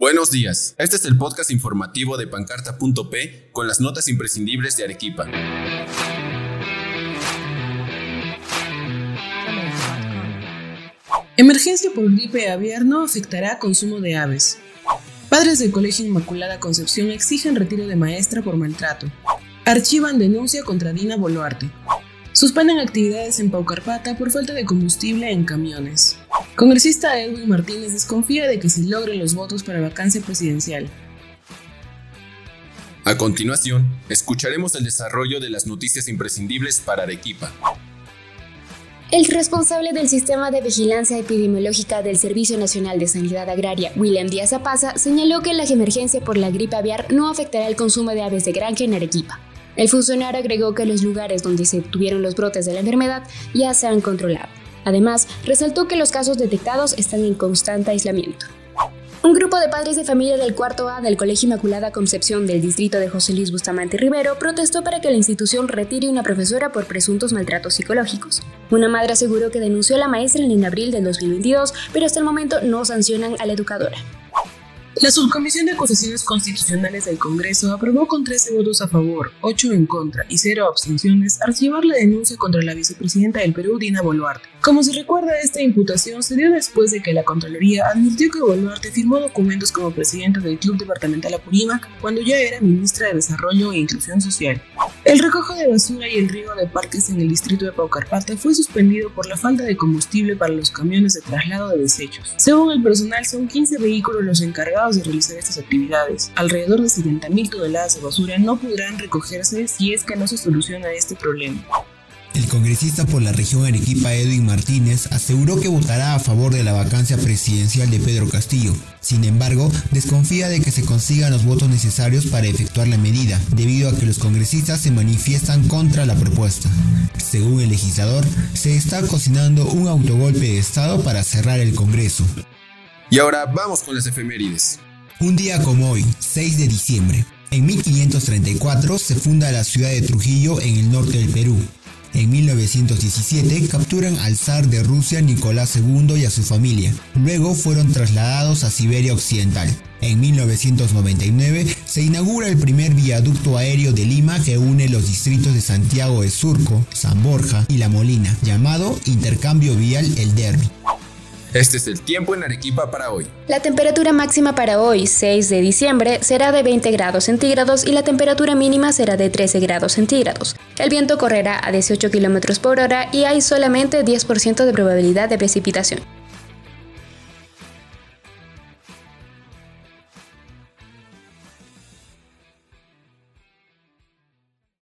Buenos días, este es el podcast informativo de pancarta.p con las notas imprescindibles de Arequipa. Emergencia por gripe aviar no afectará consumo de aves. Padres del Colegio Inmaculada Concepción exigen retiro de maestra por maltrato. Archivan denuncia contra Dina Boluarte. Suspenden actividades en Paucarpata por falta de combustible en camiones. Congresista Edwin Martínez desconfía de que se logren los votos para vacancia presidencial. A continuación, escucharemos el desarrollo de las noticias imprescindibles para Arequipa. El responsable del sistema de vigilancia epidemiológica del Servicio Nacional de Sanidad Agraria, William Díaz Apaza, señaló que la emergencia por la gripe aviar no afectará el consumo de aves de granja en Arequipa. El funcionario agregó que los lugares donde se tuvieron los brotes de la enfermedad ya se han controlado. Además, resaltó que los casos detectados están en constante aislamiento. Un grupo de padres de familia del cuarto A del Colegio Inmaculada Concepción del distrito de José Luis Bustamante Rivero protestó para que la institución retire una profesora por presuntos maltratos psicológicos. Una madre aseguró que denunció a la maestra en abril del 2022, pero hasta el momento no sancionan a la educadora. La Subcomisión de Acusaciones Constitucionales del Congreso aprobó con 13 votos a favor, 8 en contra y 0 abstenciones archivar la denuncia contra la vicepresidenta del Perú, Dina Boluarte. Como se recuerda, esta imputación se dio después de que la Contraloría advirtió que Boluarte firmó documentos como presidenta del Club Departamental Apurímac cuando ya era ministra de Desarrollo e Inclusión Social. El recojo de basura y el riego de parques en el distrito de Paucarpata fue suspendido por la falta de combustible para los camiones de traslado de desechos. Según el personal, son 15 vehículos los encargados de realizar estas actividades. Alrededor de 70.000 toneladas de basura no podrán recogerse si es que no se soluciona este problema. El congresista por la región Arequipa Edwin Martínez aseguró que votará a favor de la vacancia presidencial de Pedro Castillo. Sin embargo, desconfía de que se consigan los votos necesarios para efectuar la medida, debido a que los congresistas se manifiestan contra la propuesta. Según el legislador, se está cocinando un autogolpe de Estado para cerrar el Congreso. Y ahora vamos con las efemérides. Un día como hoy, 6 de diciembre, en 1534 se funda la ciudad de Trujillo en el norte del Perú. En 1917 capturan al zar de Rusia Nicolás II y a su familia. Luego fueron trasladados a Siberia Occidental. En 1999 se inaugura el primer viaducto aéreo de Lima que une los distritos de Santiago de Surco, San Borja y La Molina, llamado Intercambio Vial El Derby. Este es el tiempo en Arequipa para hoy. La temperatura máxima para hoy, 6 de diciembre, será de 20 grados centígrados y la temperatura mínima será de 13 grados centígrados. El viento correrá a 18 km por hora y hay solamente 10% de probabilidad de precipitación.